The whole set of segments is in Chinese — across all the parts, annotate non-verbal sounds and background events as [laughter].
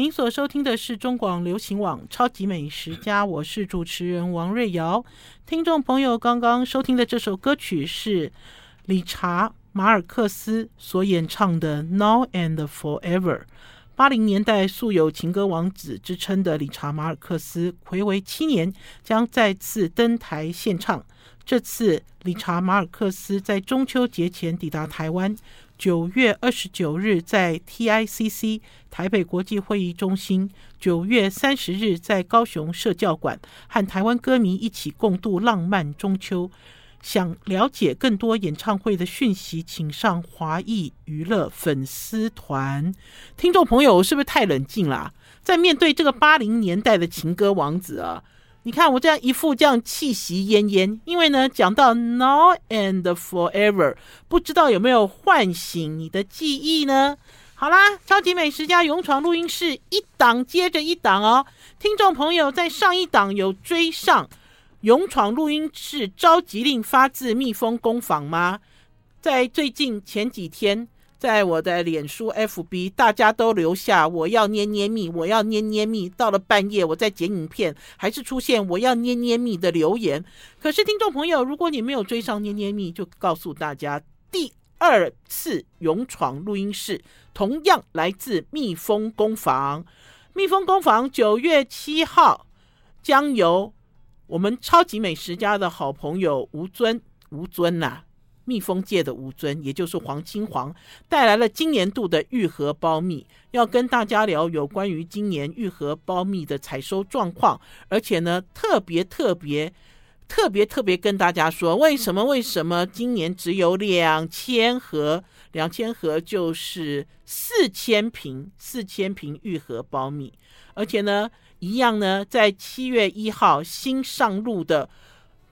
您所收听的是中广流行网《超级美食家》，我是主持人王瑞瑶。听众朋友，刚刚收听的这首歌曲是理查马尔克斯所演唱的《Now and Forever》。八零年代素有“情歌王子”之称的理查马尔克斯，睽违七年将再次登台献唱。这次，理查马尔克斯在中秋节前抵达台湾。九月二十九日在 TICC 台北国际会议中心，九月三十日在高雄社教馆，和台湾歌迷一起共度浪漫中秋。想了解更多演唱会的讯息，请上华艺娱乐粉丝团。听众朋友，是不是太冷静了？在面对这个八零年代的情歌王子啊！你看我这样一副这样气息奄奄，因为呢，讲到 Now and Forever，不知道有没有唤醒你的记忆呢？好啦，超级美食家勇闯录音室一档接着一档哦，听众朋友在上一档有追上勇闯录音室召集令发自蜜蜂工坊吗？在最近前几天。在我的脸书 FB，大家都留下我要捏捏蜜，我要捏捏蜜。到了半夜，我在剪影片，还是出现我要捏捏蜜的留言。可是听众朋友，如果你没有追上捏捏蜜，就告诉大家，第二次勇闯录音室同样来自蜜蜂工坊。蜜蜂工坊九月七号将由我们超级美食家的好朋友吴尊，吴尊呐、蜜蜂界的吴尊，也就是黄金黄，带来了今年度的玉荷包蜜，要跟大家聊有关于今年玉荷包蜜的采收状况，而且呢，特别特别特别特别跟大家说，为什么为什么今年只有两千盒，两千盒就是四千瓶，四千瓶玉荷苞蜜，而且呢，一样呢，在七月一号新上路的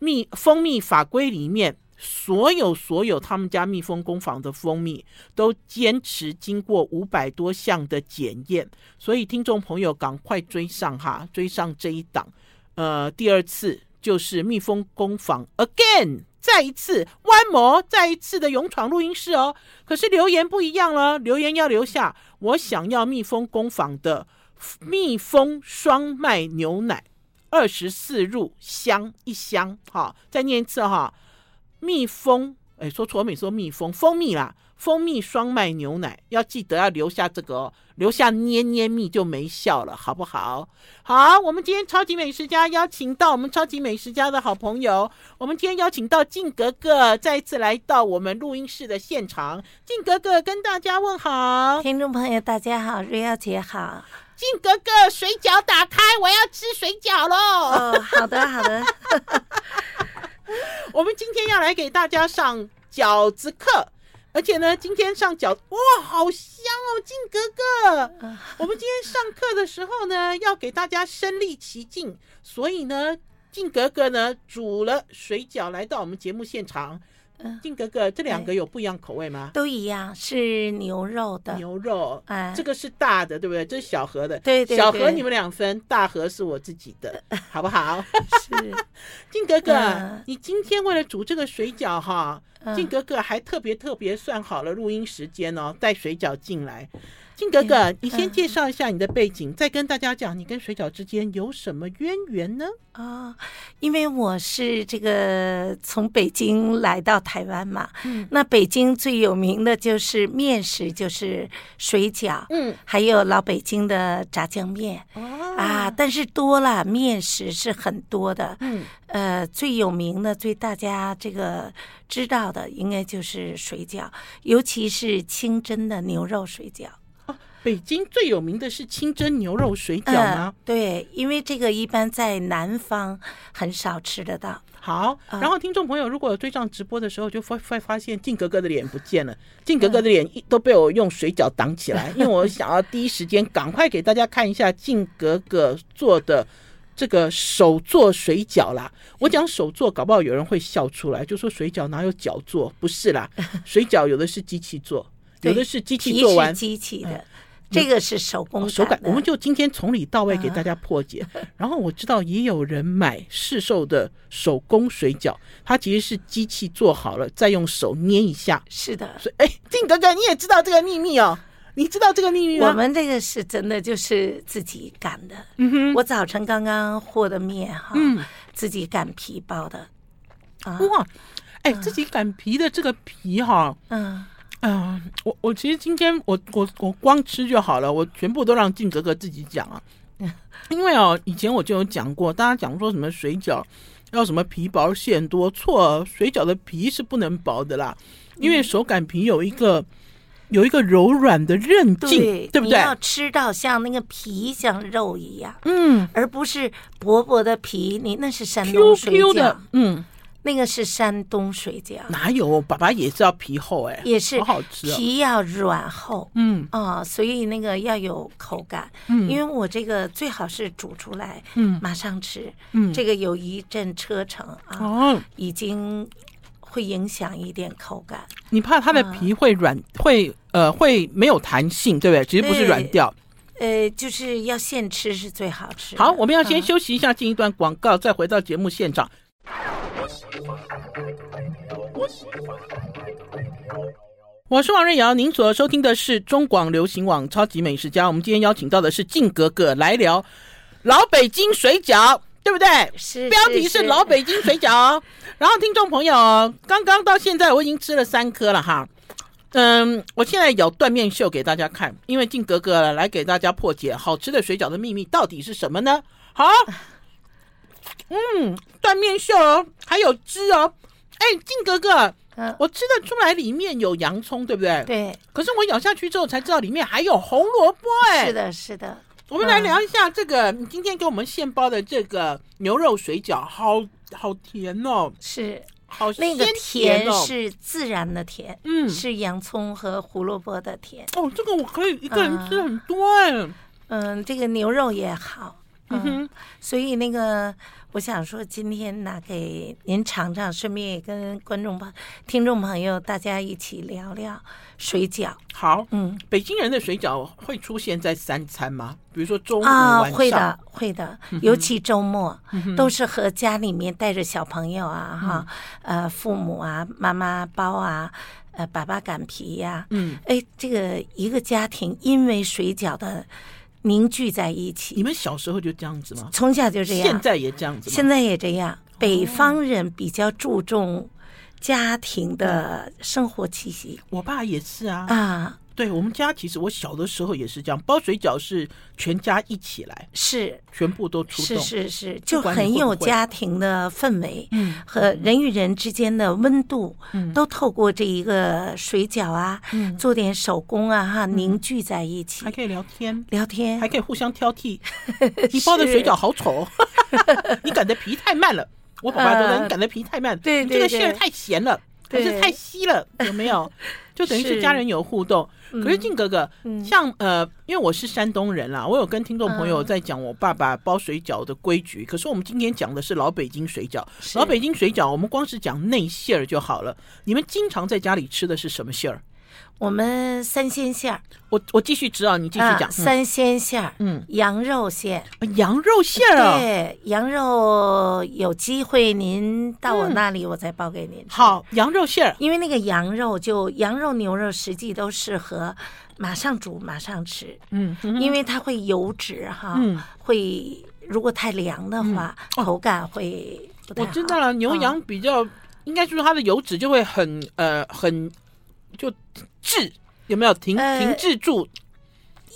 蜜蜂蜜法规里面。所有所有他们家蜜蜂工坊的蜂蜜都坚持经过五百多项的检验，所以听众朋友赶快追上哈，追上这一档。呃，第二次就是蜜蜂工坊 again，再一次 one more，再一次的勇闯录音室哦。可是留言不一样了，留言要留下，我想要蜜蜂工坊的蜜蜂双麦牛奶，二十四入箱一箱，好，再念一次哈。蜜蜂，哎，说错，我没说蜜蜂，蜂蜜啦，蜂蜜双麦牛奶，要记得要留下这个哦，留下捏捏蜜就没效了，好不好？好，我们今天超级美食家邀请到我们超级美食家的好朋友，我们今天邀请到靖格格再一次来到我们录音室的现场，靖格格跟大家问好，听众朋友大家好，瑞瑶姐好，靖格格水饺打开，我要吃水饺喽！哦，好的，好的。[laughs] 我们今天要来给大家上饺子课，而且呢，今天上饺哇，好香哦，靖格格。我们今天上课的时候呢，要给大家身临其境，所以呢，靖格格呢煮了水饺来到我们节目现场。靖哥哥，这两个有不一样口味吗？都一样，是牛肉的。牛肉，啊，这个是大的，对不对？这是小盒的。对对对。小盒你们两分，大盒是我自己的，[laughs] 好不好？是。[laughs] 靖哥哥，你今天为了煮这个水饺哈，靖哥哥还特别特别算好了录音时间哦，带水饺进来。靖哥哥，你先介绍一下你的背景，嗯、再跟大家讲你跟水饺之间有什么渊源呢？啊、哦，因为我是这个从北京来到台湾嘛，嗯，那北京最有名的就是面食，就是水饺，嗯，还有老北京的炸酱面，哦，啊，但是多了面食是很多的，嗯，呃，最有名的、最大家这个知道的，应该就是水饺，尤其是清蒸的牛肉水饺。北京最有名的是清蒸牛肉水饺吗？呃，对，因为这个一般在南方很少吃得到。好，然后听众朋友如果有追上直播的时候，就会会发现靖格格的脸不见了，[laughs] 靖格格的脸一都被我用水饺挡起来，因为我想要第一时间赶快给大家看一下靖格格做的这个手做水饺啦。我讲手做，搞不好有人会笑出来，就说水饺哪有脚做？不是啦，[laughs] 水饺有的是机器做，有的是机器做完机器的。这个是手工、哦、手感，我们就今天从里到外给大家破解。啊、[laughs] 然后我知道也有人买市售的手工水饺，它其实是机器做好了，再用手捏一下。是的，所以哎，靖哥哥你也知道这个秘密哦。你知道这个秘密吗？我们这个是真的，就是自己擀的。嗯哼，我早晨刚刚和的面哈，嗯，自己擀皮包的。啊，哇，哎，自己擀皮的这个皮哈，嗯嗯，我我其实今天我我我光吃就好了，我全部都让静格格自己讲啊。[laughs] 因为哦，以前我就有讲过，大家讲说什么水饺要什么皮薄馅多，错，水饺的皮是不能薄的啦，因为手擀皮有一个。有一个柔软的韧劲，对，对不对？你要吃到像那个皮像肉一样，嗯，而不是薄薄的皮。你那是山东水饺 Q Q 的，嗯，那个是山东水饺。哪有？爸爸也是要皮厚哎，也是好好吃，皮要软厚，嗯啊，所以那个要有口感。嗯，因为我这个最好是煮出来，嗯，马上吃。嗯，这个有一阵车程啊，哦，已经。会影响一点口感，你怕它的皮会软，嗯、会呃会没有弹性，对不对？其实不是软掉，呃，就是要现吃是最好吃。好，我们要先休息一下，进一段广告，嗯、再回到节目现场。我是王瑞瑶，您所收听的是中广流行网超级美食家。我们今天邀请到的是静格格来聊老北京水饺。对不对？是，标题是老北京水饺。[laughs] 然后听众朋友，刚刚到现在我已经吃了三颗了哈。嗯，我现在有断面秀给大家看，因为靖格格来给大家破解好吃的水饺的秘密到底是什么呢？好，[laughs] 嗯，断面秀哦，还有汁哦。哎，静格格，我吃得出来里面有洋葱，对不对？对。可是我咬下去之后才知道里面还有红萝卜，哎，是的，是的。我们来聊一下这个，你今天给我们现包的这个牛肉水饺，好好甜哦，是，好那个甜是自然的甜，嗯，是洋葱和胡萝卜的甜。哦，这个我可以一个人吃很多哎，嗯，这个牛肉也好，嗯哼，所以那个。我想说，今天拿给您尝尝，顺便也跟观众朋、听众朋友大家一起聊聊水饺。好，嗯，北京人的水饺会出现在三餐吗？比如说中午、啊、晚上？会的，会的，尤其周末，都是和家里面带着小朋友啊，哈，呃，父母啊，妈妈包啊，呃，爸爸擀皮呀，嗯，哎，这个一个家庭因为水饺的。凝聚在一起。你们小时候就这样子吗？从小就这样。现在也这样子吗？现在也这样。北方人比较注重家庭的生活气息。我爸也是啊。啊。对我们家，其实我小的时候也是这样，包水饺是全家一起来，是全部都出动，是是是，就很有家庭的氛围，嗯，和人与人之间的温度，嗯，都透过这一个水饺啊，嗯，做点手工啊，哈，凝聚在一起，还可以聊天，聊天，还可以互相挑剔。[laughs] 你包的水饺好丑，[laughs] 你擀的皮太慢了。我爸爸觉得你擀的皮太慢，对，这个馅太咸了，可是太稀了，有没有？就等于是家人有互动。可是静哥哥，嗯、像呃，因为我是山东人啦，我有跟听众朋友在讲我爸爸包水饺的规矩。嗯、可是我们今天讲的是老北京水饺，老北京水饺，我们光是讲内馅儿就好了。你们经常在家里吃的是什么馅儿？我们三鲜馅儿，我我继续知道，你继续讲。啊、三鲜馅儿，嗯，羊肉馅，羊肉馅儿啊，对，羊肉有机会您到我那里，我再包给您、嗯。好，羊肉馅儿，因为那个羊肉就羊肉、牛肉，实际都适合马上煮、马上吃。嗯，嗯因为它会油脂哈，嗯、会如果太凉的话，嗯、口感会不太好。我知道了，牛羊比较，嗯、应该就是它的油脂就会很呃很。就滞有没有停停滞住？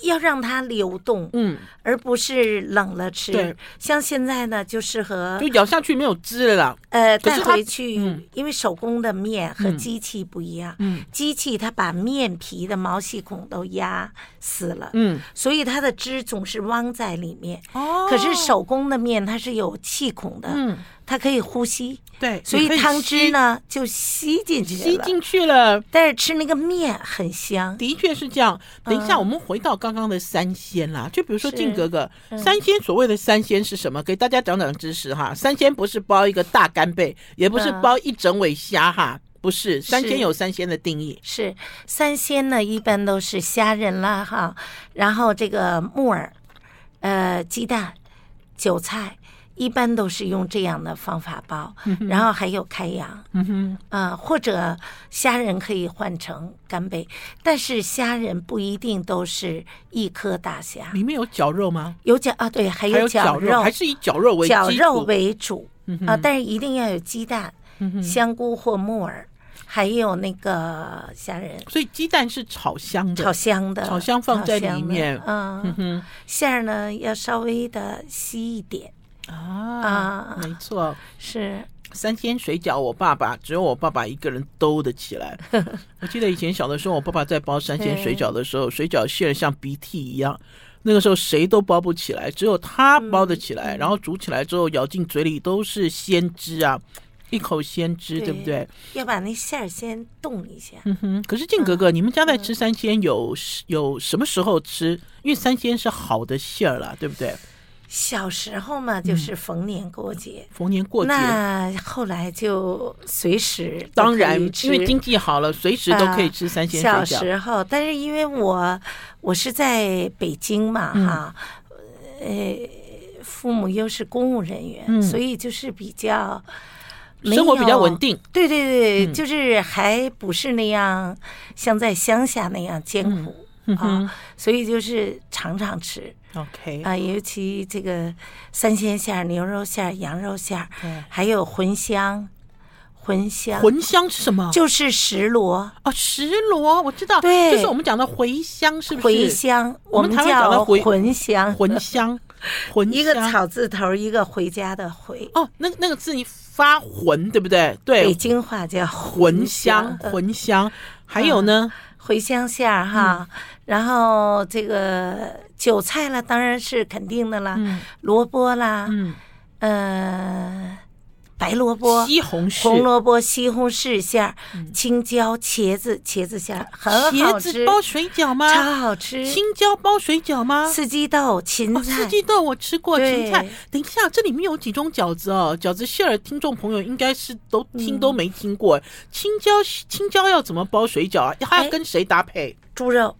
要让它流动，嗯，而不是冷了吃。对，像现在呢，就适合就咬下去没有汁了啦。呃，带回去，因为手工的面和机器不一样，嗯，机器它把面皮的毛细孔都压死了，嗯，所以它的汁总是汪在里面。哦，可是手工的面它是有气孔的，嗯。它可以呼吸，对，所以汤汁呢就吸进去了，吸进去了。但是吃那个面很香，的确是这样。等一下，我们回到刚刚的三鲜啦，就比如说靖哥哥，三鲜所谓的三鲜是什么？给大家讲讲知识哈。三鲜不是包一个大干贝，也不是包一整尾虾哈，不是。三鲜有三鲜的定义，是三鲜呢，一般都是虾仁啦哈，然后这个木耳，呃，鸡蛋，韭菜。一般都是用这样的方法包，嗯、然后还有开阳，嗯哼，啊、呃，或者虾仁可以换成干贝，但是虾仁不一定都是一颗大虾，里面有绞肉吗？有绞啊，对，还有绞肉，还是以绞肉为绞肉为主。啊、但是一定要有鸡蛋、嗯、香菇或木耳。还有那个虾仁，所以鸡蛋是炒香的，炒香的，炒香放在里面。嗯，嗯哼，馅儿呢要稍微的稀一点啊啊，没错，是三鲜水饺。我爸爸只有我爸爸一个人兜得起来。[laughs] 我记得以前小的时候，我爸爸在包三鲜水饺的时候，水饺馅儿像鼻涕一样，那个时候谁都包不起来，只有他包得起来。嗯、然后煮起来之后，咬进嘴里都是鲜汁啊。一口鲜汁，对，对不对？要把那馅儿先冻一下。嗯哼。可是静格格，嗯、你们家在吃三鲜有有什么时候吃？因为三鲜是好的馅儿了，对不对？小时候嘛，就是逢年过节。嗯、逢年过节。那后来就随时。当然，因为经济好了，随时都可以吃三鲜水饺。小时候，但是因为我我是在北京嘛，嗯、哈，呃，父母又是公务人员，嗯、所以就是比较。生活比较稳定，对对对，嗯、就是还不是那样像在乡下那样艰苦、嗯、啊，所以就是常常吃。OK 啊，尤其这个三鲜馅、牛肉馅、羊肉馅，对还有茴香，茴香，茴香是什么？就是石螺哦，石螺我知道，对，就是我们讲的茴香，是不是？茴香，我们叫茴香，茴香，[laughs] 茴香，一个草字头，一个回家的回。哦，那那个字你。发浑对不对？对，北京话叫茴香，茴香。还有呢，茴香馅儿哈，然后这个韭菜了，当然是肯定的了，萝卜啦，嗯，呃。白萝卜、西红柿、红萝卜、西红柿馅儿、青椒、茄子、茄子馅儿很好吃。茄子包水饺吗？超好吃。青椒包水饺吗？四季豆、芹菜。四季豆我吃过，芹菜。等一下，这里面有几种饺子哦？饺子馅儿，听众朋友应该是都听都没听过。青椒，青椒要怎么包水饺啊？它要跟谁搭配？猪肉。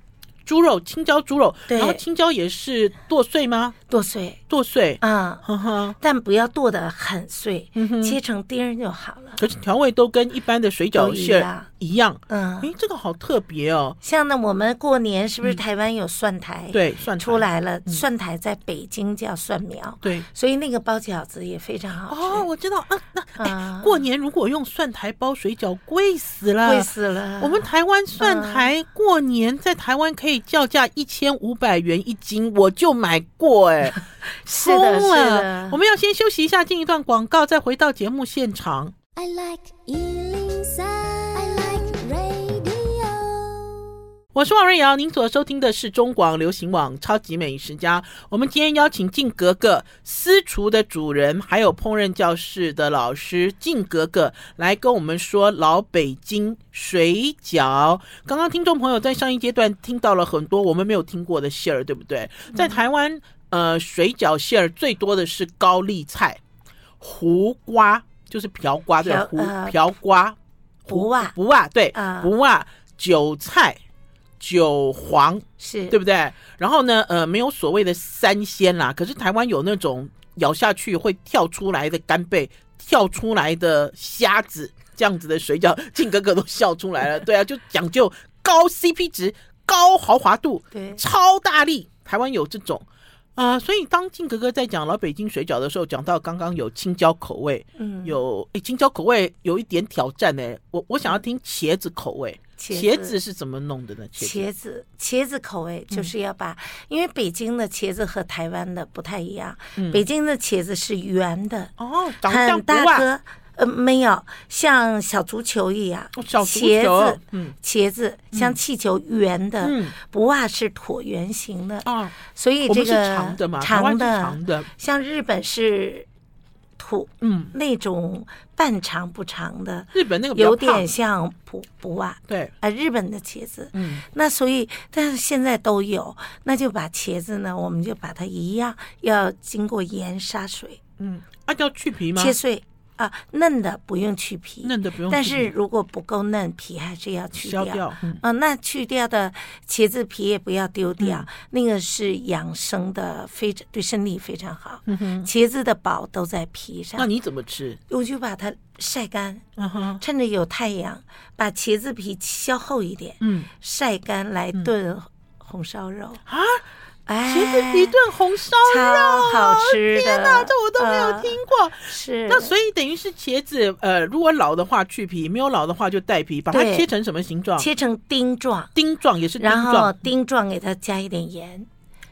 猪肉，青椒猪肉，然后青椒也是剁碎吗？剁碎，剁碎，啊，但不要剁得很碎，切成丁就好了。可是调味都跟一般的水饺馅一样，嗯，哎，这个好特别哦。像呢，我们过年是不是台湾有蒜苔？对，蒜苔。出来了，蒜苔在北京叫蒜苗，对，所以那个包饺子也非常好吃。哦，我知道，啊，那过年如果用蒜苔包水饺，贵死了，贵死了。我们台湾蒜苔过年在台湾可以叫价一千五百元一斤，我就买过，哎，[laughs] 是的，是的。我们要先休息一下，进一段广告，再回到节目现场。I like 我是王瑞瑶，您所收听的是中广流行网《超级美食家》。我们今天邀请静格格私厨的主人，还有烹饪教室的老师静格格来跟我们说老北京水饺。刚刚听众朋友在上一阶段听到了很多我们没有听过的馅儿，对不对？在台湾，呃，水饺馅儿最多的是高丽菜、胡瓜。就是瓢瓜对，胡瓢瓜，胡啊胡啊对，胡啊韭菜、韭黄是对不对？然后呢，呃，没有所谓的三鲜啦，可是台湾有那种咬下去会跳出来的干贝、跳出来的虾子这样子的水饺，靖哥哥都笑出来了。[laughs] 对啊，就讲究高 CP 值、高豪华度，对，超大力。台湾有这种。啊、呃，所以当靖格哥在讲老北京水饺的时候，讲到刚刚有青椒口味，嗯，有诶，青椒口味有一点挑战呢。我我想要听茄子口味，茄子，茄子是怎么弄的呢？茄子茄子口味就是要把，嗯、因为北京的茄子和台湾的不太一样，嗯、北京的茄子是圆的，哦，长得像很大颗。呃，没有像小足球一样，小足球，茄子，嗯，茄子像气球圆的，嗯，不袜是椭圆形的，啊，所以这个长的嘛，长的，长的，像日本是土，嗯，那种半长不长的，日本那个有点像不不袜，对，啊，日本的茄子，嗯，那所以但是现在都有，那就把茄子呢，我们就把它一样要经过盐杀水，嗯，啊，叫去皮吗？切碎。啊，嫩的不用去皮，嫩的不用。但是如果不够嫩，皮还是要去掉。掉嗯、啊，那去掉的茄子皮也不要丢掉，嗯、那个是养生的，非常对身体非常好。茄子的宝都在皮上。那你怎么吃？我就把它晒干，嗯，趁着有太阳，把茄子皮削厚一点，嗯，晒干来炖红烧肉啊。茄子皮炖红烧肉，超好吃的！天哪，这我都没有听过。呃、是，那所以等于是茄子，呃，如果老的话去皮，没有老的话就带皮，把它切成什么形状？切成丁状，丁状也是丁状。然后丁状给它加一点盐，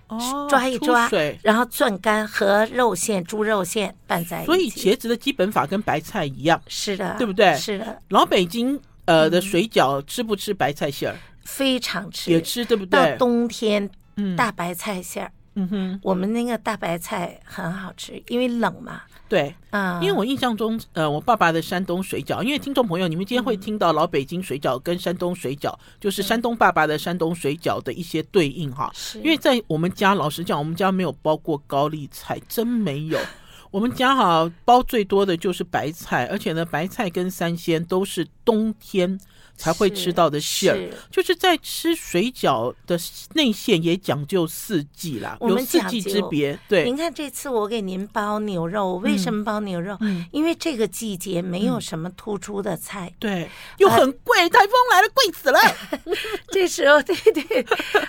哦，抓一抓，水然后攥干和肉馅、猪肉馅拌在一起。所以茄子的基本法跟白菜一样，是的，对不对？是的。老北京呃的水饺吃不吃白菜馅儿？非常吃，也吃，对不对？到冬天，嗯，大白菜馅儿。嗯哼，我们那个大白菜很好吃，因为冷嘛。对，啊、嗯，因为我印象中，呃，我爸爸的山东水饺，因为听众朋友，你们今天会听到老北京水饺跟山东水饺，嗯、就是山东爸爸的山东水饺的一些对应哈。是，因为在我们家，老实讲，我们家没有包过高丽菜，真没有。[laughs] 我们家哈包最多的就是白菜，而且呢，白菜跟三鲜都是冬天才会吃到的馅儿，就是在吃水饺的内馅也讲究四季啦，有四季之别。对，您看这次我给您包牛肉，为什么包牛肉？嗯，因为这个季节没有什么突出的菜，对，又很贵，台风来了，贵死了。[laughs] 这时候，对对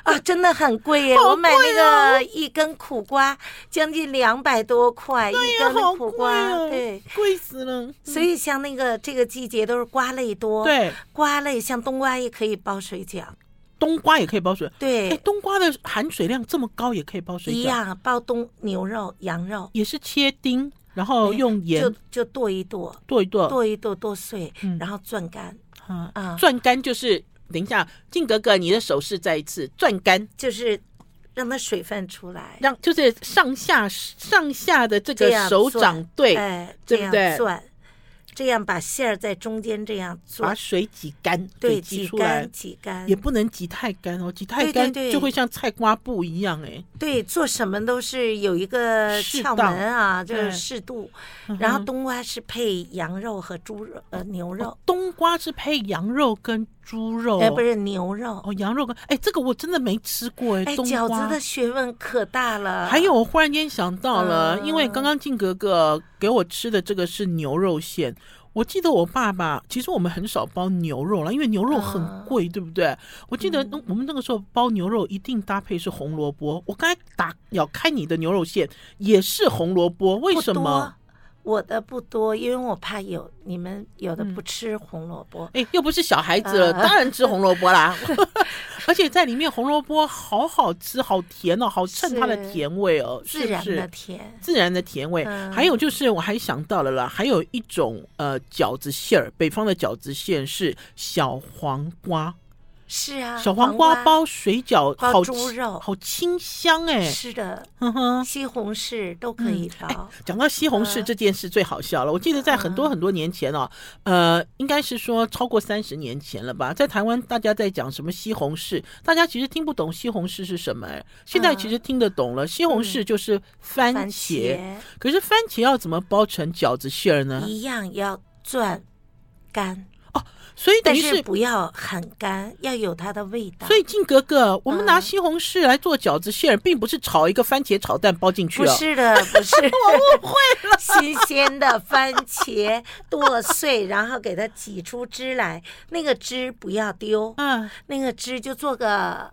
啊，真的很贵耶！[laughs] 我买那个一根苦瓜，将近两百多块一根苦瓜，对，贵死了。所以像那个这个季节都是瓜类多，对，瓜。类像冬瓜也可以包水饺，冬瓜也可以包水。对，哎，冬瓜的含水量这么高，也可以包水饺。一样，包冬牛肉、羊肉也是切丁，然后用盐就就剁一剁，剁一剁，剁一剁剁碎，然后攥干。啊啊，攥干就是等一下，静格格，你的手势再一次攥干，就是让它水分出来，让就是上下上下的这个手掌对，哎，对不对？攥。这样把馅儿在中间这样做，把水挤干，对，挤出来，挤干，也不能挤太干哦，挤太干就会像菜瓜布一样哎。对，做什么都是有一个窍门啊，就是适度。然后冬瓜是配羊肉和猪肉，呃，牛肉。冬瓜是配羊肉跟猪肉，哎，不是牛肉哦，羊肉跟哎，这个我真的没吃过哎。哎，饺子的学问可大了。还有，我忽然间想到了，因为刚刚静格格给我吃的这个是牛肉馅。我记得我爸爸，其实我们很少包牛肉了，因为牛肉很贵，对不对？我记得我们那个时候包牛肉一定搭配是红萝卜。我刚才打咬开你的牛肉馅也是红萝卜，为什么？我的不多，因为我怕有你们有的不吃红萝卜。哎，又不是小孩子了，当然吃红萝卜啦。[laughs] [laughs] 而且在里面红萝卜好好吃，好甜哦，好衬它的甜味哦，是自然的甜，自然的甜味。还有就是我还想到了啦，还有一种呃饺子馅儿，北方的饺子馅是小黄瓜。是啊，小黄瓜包水饺，好猪肉，好清香哎！是的，哼哼，西红柿都可以包。讲到西红柿这件事最好笑了，我记得在很多很多年前哦，呃，应该是说超过三十年前了吧，在台湾大家在讲什么西红柿，大家其实听不懂西红柿是什么哎，现在其实听得懂了，西红柿就是番茄，可是番茄要怎么包成饺子馅儿呢？一样要转干。所以等于是，是不要很干，要有它的味道。所以静格格，我们拿西红柿来做饺子馅，嗯、并不是炒一个番茄炒蛋包进去了。不是的，不是，[laughs] 我误会了。[laughs] 新鲜的番茄剁碎，然后给它挤出汁来，那个汁不要丢。嗯，那个汁就做个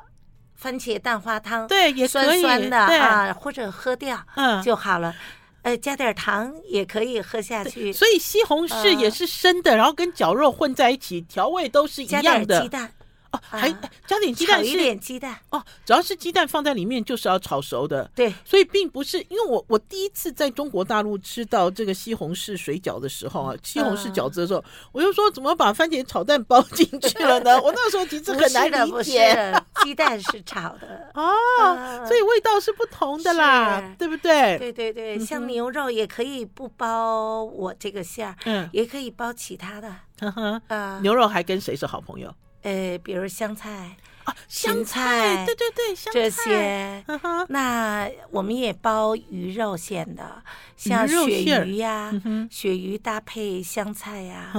番茄蛋花汤，对，也酸酸的啊，或者喝掉，嗯，就好了。呃，加点糖也可以喝下去。所以西红柿也是生的，呃、然后跟绞肉混在一起，调味都是一样的。鸡蛋。哦，还加点鸡蛋，炒一点鸡蛋哦，只要是鸡蛋放在里面，就是要炒熟的。对，所以并不是因为我我第一次在中国大陆吃到这个西红柿水饺的时候啊，西红柿饺子的时候，我就说怎么把番茄炒蛋包进去了呢？[laughs] 我那时候其实很难理解。鸡蛋是炒的 [laughs] 哦，所以味道是不同的啦，对不对？对对对，像牛肉也可以不包我这个馅儿，嗯，也可以包其他的。呵呵，牛肉还跟谁是好朋友？呃，比如香菜啊，香菜，对对对，香菜这些。那我们也包鱼肉馅的，像鳕鱼呀，鳕鱼搭配香菜呀，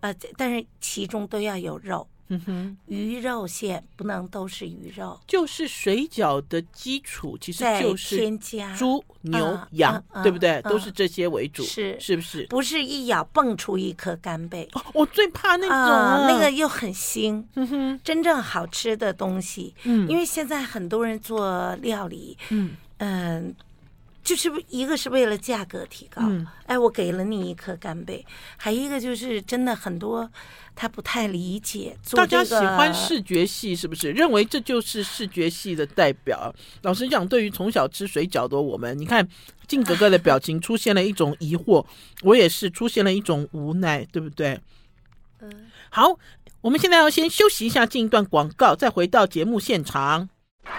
呃，但是其中都要有肉。嗯哼，鱼肉馅不能都是鱼肉，就是水饺的基础，其实就是添加。猪、牛、羊，对不对？都是这些为主，是。是不是？不是一咬蹦出一颗干贝，我最怕那种，那个又很腥。嗯哼，真正好吃的东西，嗯，因为现在很多人做料理，嗯。嗯。就是一个是为了价格提高，嗯、哎，我给了你一颗干贝，还一个就是真的很多他不太理解，这个、大家喜欢视觉系是不是？认为这就是视觉系的代表。老实讲，对于从小吃水饺的我们，你看静哥哥的表情出现了一种疑惑，我也是出现了一种无奈，对不对？嗯，好，我们现在要先休息一下，进一段广告，再回到节目现场。嗯，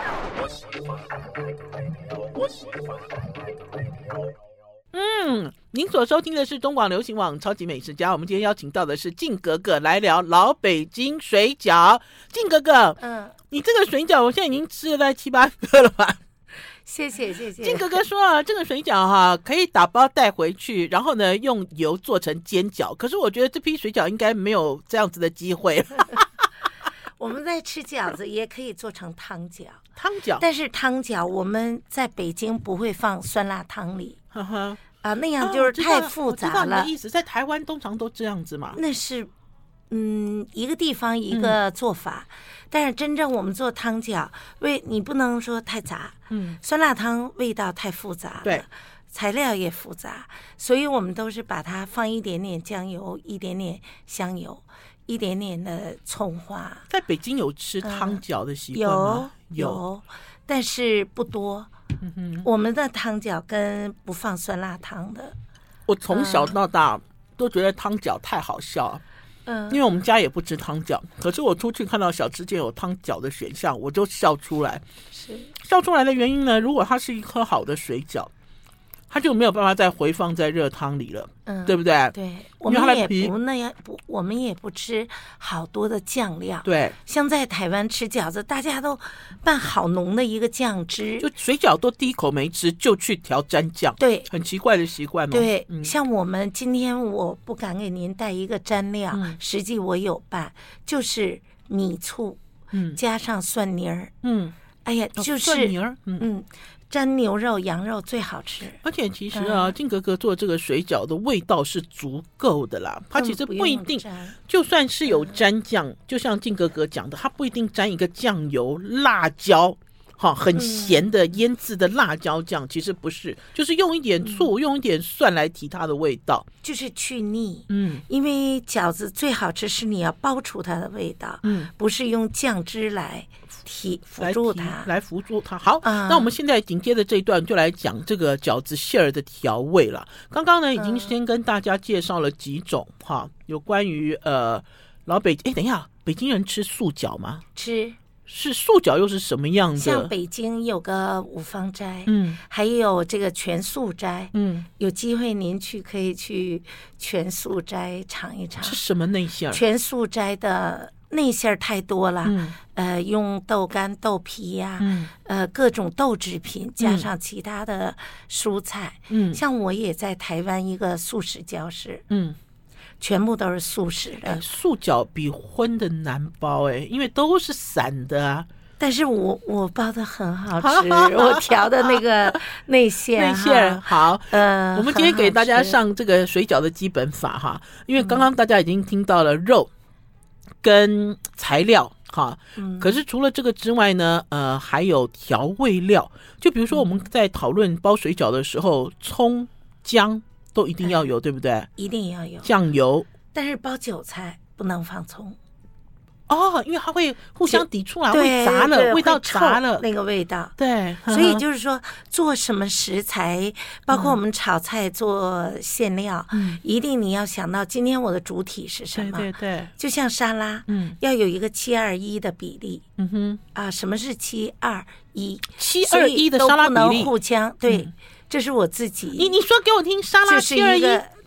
您所收听的是中广流行网《超级美食家》。我们今天邀请到的是静格格来聊老北京水饺。静格格，嗯，你这个水饺我现在已经吃了大概七八个了吧？谢谢谢谢。静哥哥说啊，这个水饺哈可以打包带回去，然后呢用油做成煎饺。可是我觉得这批水饺应该没有这样子的机会。[laughs] 我们在吃饺子也可以做成汤饺，汤饺，但是汤饺我们在北京不会放酸辣汤里。呵呵啊，那样就是太复杂了。意思，在台湾通常都这样子嘛。那是，嗯，一个地方一个做法，嗯、但是真正我们做汤饺，味你不能说太杂。嗯，酸辣汤味道太复杂，对，材料也复杂，所以我们都是把它放一点点酱油，一点点香油，一点点的葱花。在北京有吃汤饺的习惯吗？有、嗯、有，有，但是不多。嗯哼，我们的汤饺跟不放酸辣汤的，我从小到大都觉得汤饺太好笑了。嗯，因为我们家也不吃汤饺，可是我出去看到小吃店有汤饺的选项，我就笑出来。是笑出来的原因呢？如果它是一颗好的水饺。它就没有办法再回放在热汤里了，嗯，对不对？对，我们也不那样不，我们也不吃好多的酱料。对，像在台湾吃饺子，大家都拌好浓的一个酱汁，就水饺都第一口没吃就去调蘸酱，对，很奇怪的习惯嘛。对，嗯、像我们今天我不敢给您带一个蘸料，嗯、实际我有拌，就是米醋，嗯，加上蒜泥儿，嗯，哎呀，就是嗯。嗯沾牛肉、羊肉最好吃，而且其实啊，静格格做这个水饺的味道是足够的啦。它其实不一定，就算是有沾酱，就像静格格讲的，它不一定沾一个酱油、辣椒，哈，很咸的腌制的辣椒酱，其实不是，就是用一点醋、用一点蒜来提它的味道，就是去腻。嗯，因为饺子最好吃是你要包出它的味道，嗯，不是用酱汁来。提辅助他，来辅助他。好，嗯、那我们现在紧接着这一段就来讲这个饺子馅儿的调味了。刚刚呢，已经先跟大家介绍了几种哈、嗯，有关于呃老北哎，等一下，北京人吃素饺吗？吃，是素饺又是什么样的？像北京有个五芳斋，嗯，还有这个全素斋，嗯，有机会您去可以去全素斋尝一尝。是什么内馅？全素斋的。内馅儿太多了，嗯、呃，用豆干、豆皮呀、啊，嗯、呃，各种豆制品加上其他的蔬菜，嗯，像我也在台湾一个素食教室，嗯，全部都是素食的。哎、素饺比荤的难包哎，因为都是散的啊。但是我我包的很好吃，[laughs] 我调的那个内馅，[laughs] 内馅好。嗯、呃，我们今天给大家上这个水饺的基本法哈，因为刚刚大家已经听到了肉。跟材料哈，可是除了这个之外呢，呃，还有调味料。就比如说我们在讨论包水饺的时候，葱、姜都一定要有，对不对？一定要有酱油，但是包韭菜不能放葱。哦，因为它会互相抵触啊，会杂了，味道杂了那个味道。对，所以就是说，做什么食材，包括我们炒菜做馅料，一定你要想到今天我的主体是什么。对对，就像沙拉，嗯，要有一个七二一的比例。嗯哼，啊，什么是七二一？七二一的沙拉比例互相对，这是我自己。你你说给我听，沙拉七二一。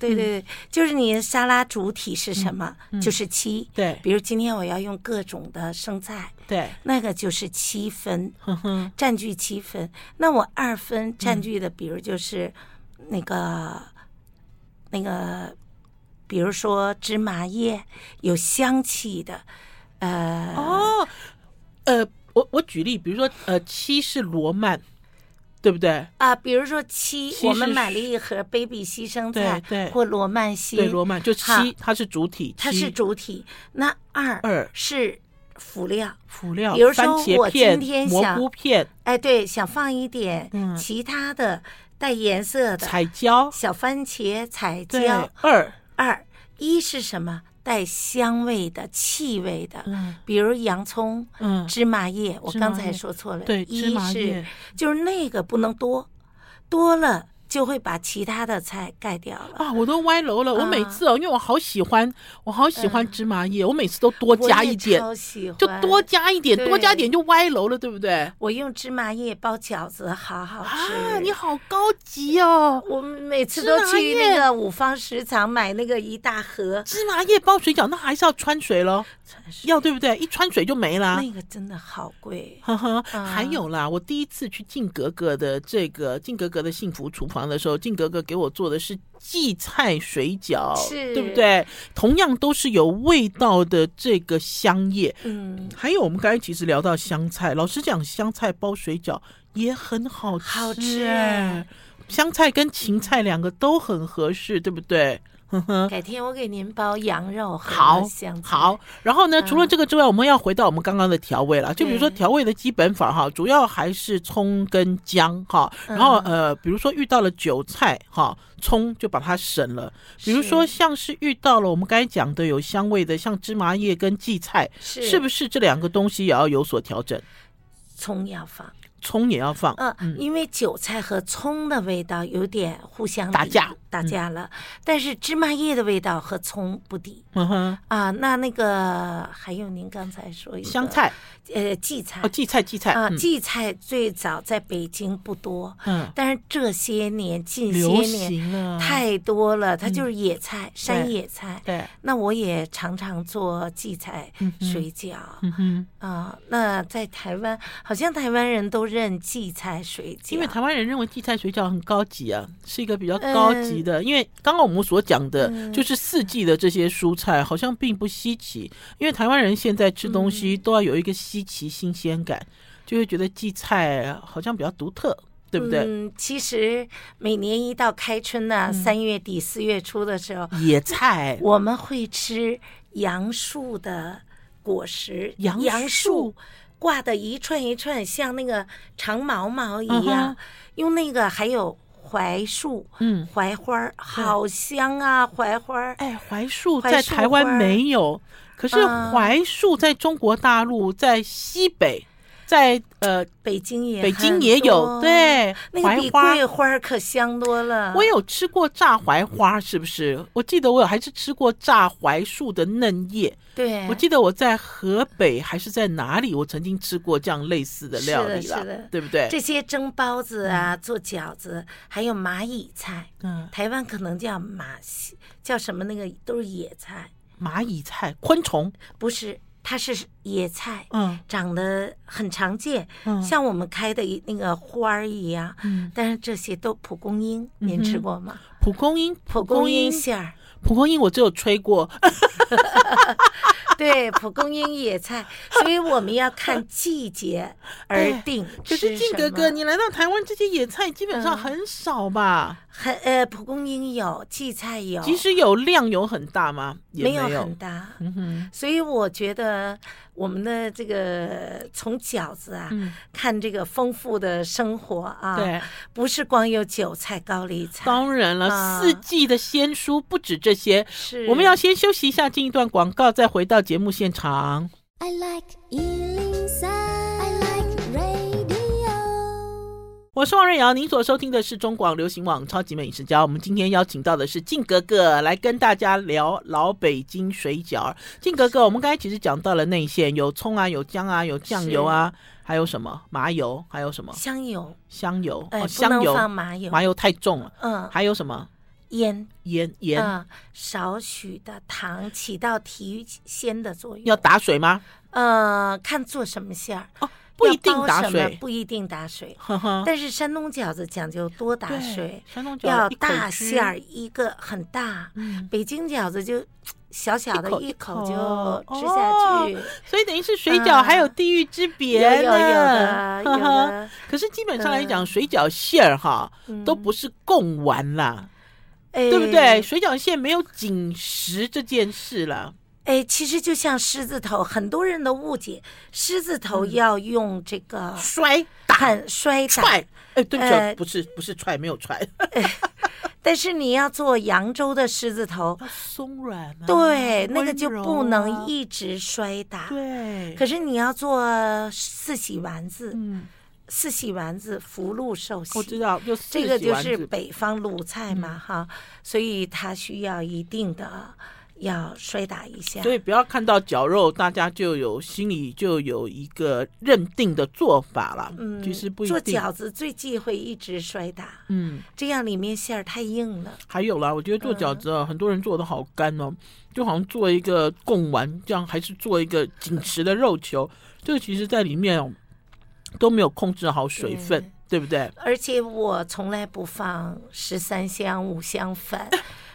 对对对，就是你的沙拉主体是什么？就是七。对，比如今天我要用各种的生菜，对，那个就是七分，占据七分。那我二分占据的，比如就是那个那个，比如说芝麻叶有香气的，呃，哦，呃。我我举例，比如说，呃，七是罗曼，对不对？啊，比如说七，七我们买了一盒 baby 西生菜，对，对或罗曼西，对，罗曼就七，它是主体，它是主体。那二二是辅料，辅料。比如说我今天想蘑菇片，哎，对，想放一点其他的带颜色的彩椒，小番茄彩椒。二二一是什么？带香味的、气味的，嗯，比如洋葱、嗯，芝麻叶，我刚才说错了，对，芝麻叶，就是那个不能多，多了。就会把其他的菜盖掉了啊！我都歪楼了。我每次哦，因为我好喜欢，我好喜欢芝麻叶，我每次都多加一点，就多加一点，多加点就歪楼了，对不对？我用芝麻叶包饺子，好好吃啊！你好高级哦！我每次都去那个五方食厂买那个一大盒芝麻叶包水饺，那还是要穿水喽，要对不对？一穿水就没了。那个真的好贵，呵呵。还有啦，我第一次去静格格的这个静格格的幸福厨房。的时候，静格格给我做的是荠菜水饺，对不对？同样都是有味道的这个香叶。嗯，还有我们刚才其实聊到香菜，老实讲，香菜包水饺也很好吃，好吃哎。香菜跟芹菜两个都很合适，对不对？[laughs] 改天我给您包羊肉，好好。然后呢，除了这个之外，我们要回到我们刚刚的调味了。就比如说调味的基本法哈，主要还是葱跟姜哈。然后呃，比如说遇到了韭菜哈，葱就把它省了。比如说像是遇到了我们刚才讲的有香味的，像芝麻叶跟荠菜，是不是这两个东西也要有所调整？葱要放。葱也要放，嗯，因为韭菜和葱的味道有点互相打架，打架了。但是芝麻叶的味道和葱不抵。嗯哼，啊，那那个还有您刚才说一个香菜，呃，荠菜，哦，荠菜，荠菜啊，荠菜最早在北京不多，嗯，但是这些年近些年太多了，它就是野菜，山野菜。对，那我也常常做荠菜水饺。嗯哼，啊，那在台湾，好像台湾人都。认荠菜水饺，因为台湾人认为荠菜水饺很高级啊，是一个比较高级的。嗯、因为刚刚我们所讲的，就是四季的这些蔬菜，好像并不稀奇。嗯、因为台湾人现在吃东西都要有一个稀奇新鲜感，嗯、就会觉得荠菜好像比较独特，对不对？嗯，其实每年一到开春呢、啊，三、嗯、月底四月初的时候，野菜我们会吃杨树的果实，杨杨树。挂的一串一串，像那个长毛毛一样，嗯、用那个还有槐树，嗯，槐花好香啊，槐花哎，槐树在台湾没有，可是槐树在中国大陆，在西北。在呃，北京也北京也有，对，那个比桂花可香多了。我有吃过炸槐花，是不是？我记得我有还是吃过炸槐树的嫩叶。对，我记得我在河北还是在哪里，我曾经吃过这样类似的料理了，对不对？这些蒸包子啊，做饺子，还有蚂蚁菜，嗯，台湾可能叫蚂，叫什么？那个都是野菜。蚂蚁菜，昆虫？不是。它是野菜，嗯，长得很常见，嗯，像我们开的那个花儿一样，嗯，但是这些都蒲公英，您吃过吗？蒲公英，蒲公英馅儿，蒲公英我只有吹过。[laughs] 对，蒲公英野菜，所以我们要看季节而定。可是靖哥哥，你来到台湾，这些野菜基本上很少吧？很呃，蒲公英有，荠菜有。其实有量有很大吗？没有很大。嗯哼。所以我觉得我们的这个从饺子啊，看这个丰富的生活啊，对，不是光有韭菜、高丽菜。当然了，四季的鲜蔬不止这些。是。我们要先休息一下，进一段广告，再回到。节目现场。I like 103, 我是王瑞瑶，您所收听的是中广流行网超级美食家。我们今天邀请到的是靖格格来跟大家聊老北京水饺。靖格格，我们刚才其实讲到了内馅，有葱啊，有姜啊，有酱油啊，还有什么麻油，还有什么香油？香油，哎、哦，香油，放麻油，麻油太重了。嗯，还有什么？盐盐盐，嗯，少许的糖起到提鲜的作用。要打水吗？呃，看做什么馅儿哦，不一定打水，不一定打水。呵呵，但是山东饺子讲究多打水，山东饺要大馅儿一个很大，嗯，北京饺子就小小的一口就吃下去。哦，所以等于是水饺还有地域之别，有有的 [laughs] 有的。可是基本上来讲，水饺馅儿哈都不是贡丸啦，对不对？水饺馅没有紧实这件事了。哎，其实就像狮子头，很多人都误解，狮子头要用这个摔打、摔打。哎，对不起，不是不是踹，没有踹。[laughs] 但是你要做扬州的狮子头，松软。对，那个就不能一直摔打。对。可是你要做四喜丸子，嗯，四喜丸子福禄寿喜，我知道，就这个就是北方鲁菜嘛，哈，所以它需要一定的。要摔打一下，所以不要看到绞肉，大家就有心里就有一个认定的做法了。嗯，其实不一定。做饺子最忌讳一直摔打，嗯，这样里面馅儿太硬了。还有啦，我觉得做饺子啊，嗯、很多人做的好干哦，就好像做一个贡丸，这样还是做一个紧实的肉球，这个其实在里面哦都没有控制好水分，对，对不对？而且我从来不放十三香、五香粉。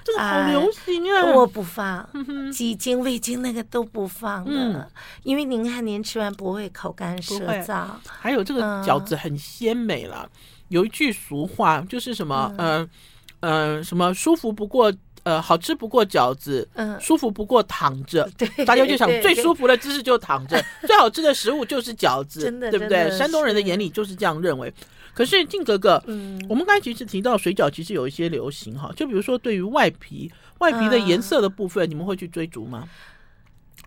这个好流行啊！我不放鸡精、[laughs] 味精那个都不放的，嗯、因为您看您吃完不会口干舌燥。还有这个饺子很鲜美了，嗯、有一句俗话就是什么，嗯嗯，呃什么舒服不过呃好吃不过饺子，嗯，舒服不过躺着。[laughs] 对，大家就想最舒服的姿势就躺着，[laughs] 最好吃的食物就是饺子，真的对不对？山东人的眼里就是这样认为。可是静哥哥，嗯，我们刚才其实提到水饺，其实有一些流行哈，就比如说对于外皮，外皮的颜色的部分，嗯、你们会去追逐吗？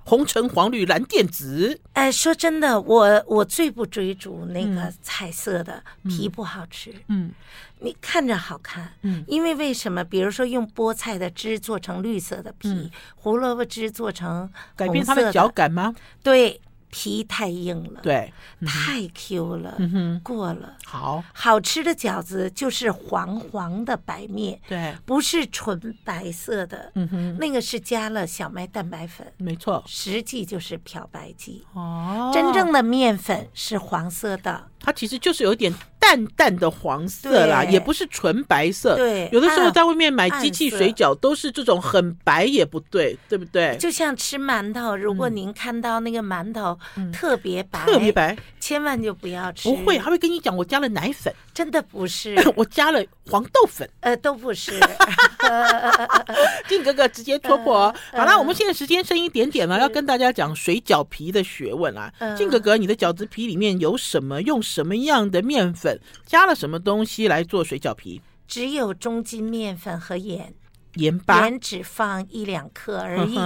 红橙黄绿蓝靛紫。哎，说真的，我我最不追逐那个彩色的、嗯、皮不好吃。嗯，你看着好看，嗯，因为为什么？比如说用菠菜的汁做成绿色的皮，嗯、胡萝卜汁做成改变它的嚼感吗？对。皮太硬了，对，太 Q 了，过了。好，好吃的饺子就是黄黄的白面，对，不是纯白色的，嗯哼，那个是加了小麦蛋白粉，没错，实际就是漂白剂。哦，真正的面粉是黄色的，它其实就是有点淡淡的黄色啦，也不是纯白色。对，有的时候在外面买机器水饺都是这种很白也不对，对不对？就像吃馒头，如果您看到那个馒头。特别白，特别白，千万就不要吃。不会，他会跟你讲我加了奶粉，真的不是，[laughs] 我加了黄豆粉，呃，都不是。[laughs] 静哥哥直接戳破。哦好了，我们现在时间剩一点点了，要跟大家讲水饺皮的学问啊。静哥哥，你的饺子皮里面有什么？用什么样的面粉？加了什么东西来做水饺皮？只有中筋面粉和盐，盐巴，盐只放一两克而已。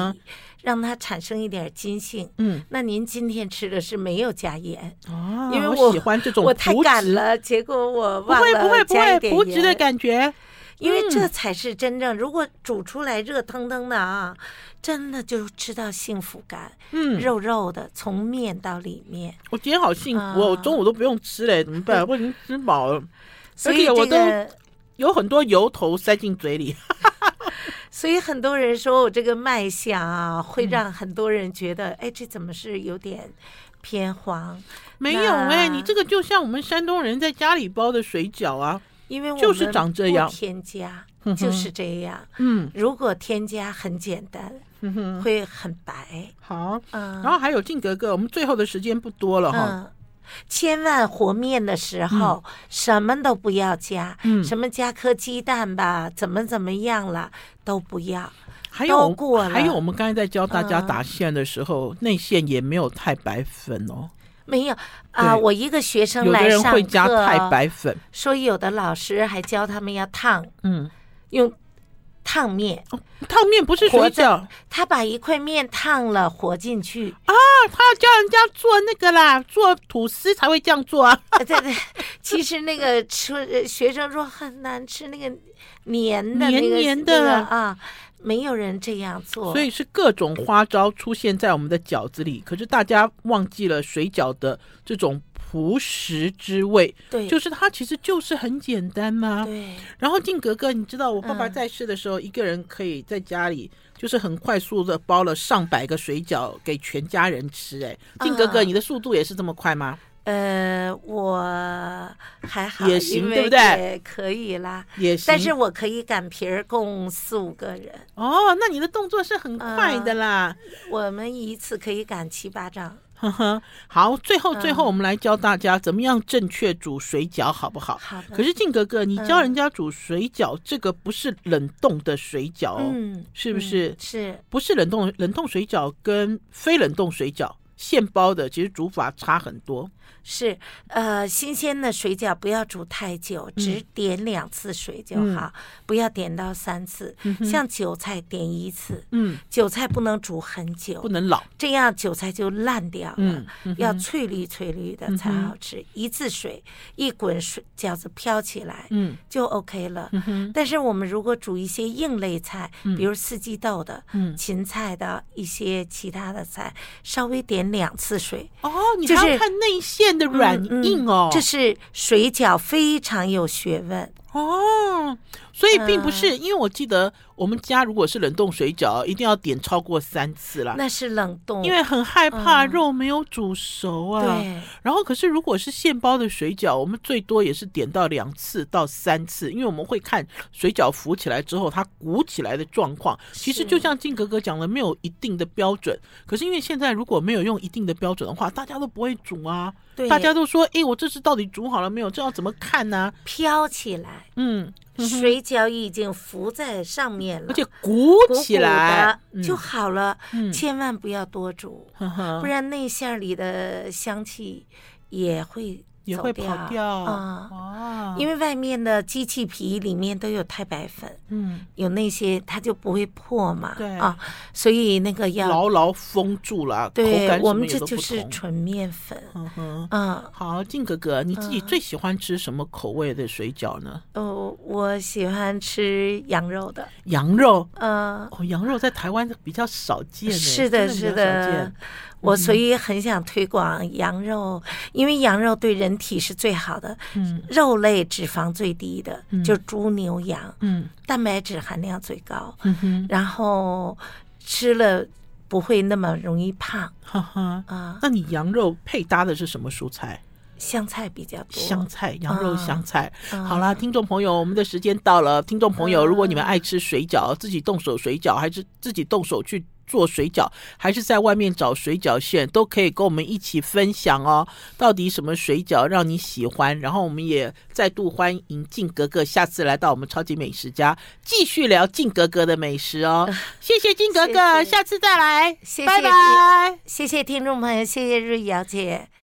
让它产生一点筋性。嗯，那您今天吃的是没有加盐哦，因为我喜欢这种我太赶了，结果我忘了不会不会不会，朴质的感觉，因为这才是真正。如果煮出来热腾腾的啊，真的就吃到幸福感。嗯，肉肉的从面到里面，我今天好幸福，我中午都不用吃嘞，怎么办？[laughs] 我已经吃饱了，所以我都有很多油头塞进嘴里。所以很多人说我这个卖相啊，会让很多人觉得，哎，这怎么是有点偏黄？没有哎，你这个就像我们山东人在家里包的水饺啊，因为我们就是长这样，添加就是这样。嗯，如果添加很简单，会很白。好，嗯，然后还有静格格，我们最后的时间不多了哈。千万和面的时候，嗯、什么都不要加，嗯、什么加颗鸡蛋吧，怎么怎么样了都不要。还有过还有我们刚才在教大家打馅的时候，嗯、内馅也没有太白粉哦。没有啊，呃、我一个学生来上课，有的人会加太白粉，所以有的老师还教他们要烫，嗯，用。烫面，烫面不是水饺，他把一块面烫了和进去啊！他要教人家做那个啦，做吐司才会这样做啊！[laughs] 对对，其实那个吃学生说很难吃，那个黏的、那个、黏黏的、那个、啊，没有人这样做，所以是各种花招出现在我们的饺子里，可是大家忘记了水饺的这种朴实之味。对，就是它其实就是很简单嘛。对。然后静格格，你知道我爸爸在世的时候，嗯、一个人可以在家里就是很快速的包了上百个水饺给全家人吃。哎，静格格，你的速度也是这么快吗？呃，我还好，也行，对不对？也可以啦，也行。但是我可以擀皮儿供四五个人。哦，那你的动作是很快的啦。呃、我们一次可以擀七八张。呵呵，好，最后最后我们来教大家怎么样正确煮水饺，好不好？好。可是静格格，你教人家煮水饺，这个不是冷冻的水饺，嗯，是不是？嗯、是，不是冷冻冷冻水饺跟非冷冻水饺现包的，其实煮法差很多。是，呃，新鲜的水饺不要煮太久，只点两次水就好，嗯、不要点到三次。嗯、像韭菜点一次，嗯，韭菜不能煮很久，不能老，这样韭菜就烂掉了。要翠绿翠绿的才好吃。嗯、一次水一滚水，饺子飘起来，嗯，就 OK 了。嗯、但是我们如果煮一些硬类菜，嗯、比如四季豆的、嗯、芹菜的一些其他的菜，稍微点两次水。哦，你还要看内馅。的软硬哦，这是水饺非常有学问哦。所以并不是，因为我记得我们家如果是冷冻水饺，一定要点超过三次啦。那是冷冻，因为很害怕肉没有煮熟啊。对。然后，可是如果是现包的水饺，我们最多也是点到两次到三次，因为我们会看水饺浮起来之后它鼓起来的状况。其实就像静格格讲的，没有一定的标准。可是因为现在如果没有用一定的标准的话，大家都不会煮啊。对。大家都说：“哎，我这次到底煮好了没有？这要怎么看呢？”飘起来，嗯。水饺已经浮在上面了，而且鼓起来就好了，嗯、千万不要多煮，嗯、不然内馅里的香气也会。也会跑掉。啊，哦、因为外面的机器皮里面都有太白粉，嗯，有那些它就不会破嘛，对。啊，所以那个要牢牢封住了，对，口感我们这就是纯面粉，嗯哼，嗯，好，静哥哥，你自己最喜欢吃什么口味的水饺呢？哦，我喜欢吃羊肉的，羊肉，嗯，哦，羊肉在台湾比较少见，是的，是的。我所以很想推广羊肉，因为羊肉对人体是最好的，嗯，肉类脂肪最低的，嗯，就猪牛羊，嗯，蛋白质含量最高，嗯哼，然后吃了不会那么容易胖，哈哈啊。那你羊肉配搭的是什么蔬菜？香菜比较多，香菜，羊肉香菜。好啦，听众朋友，我们的时间到了。听众朋友，如果你们爱吃水饺，自己动手水饺，还是自己动手去。做水饺还是在外面找水饺馅，都可以跟我们一起分享哦。到底什么水饺让你喜欢？然后我们也再度欢迎静格格下次来到我们超级美食家，继续聊静格格的美食哦。谢谢静格格，谢谢，下次再来，拜拜。谢谢听众朋友，谢谢瑞瑶姐。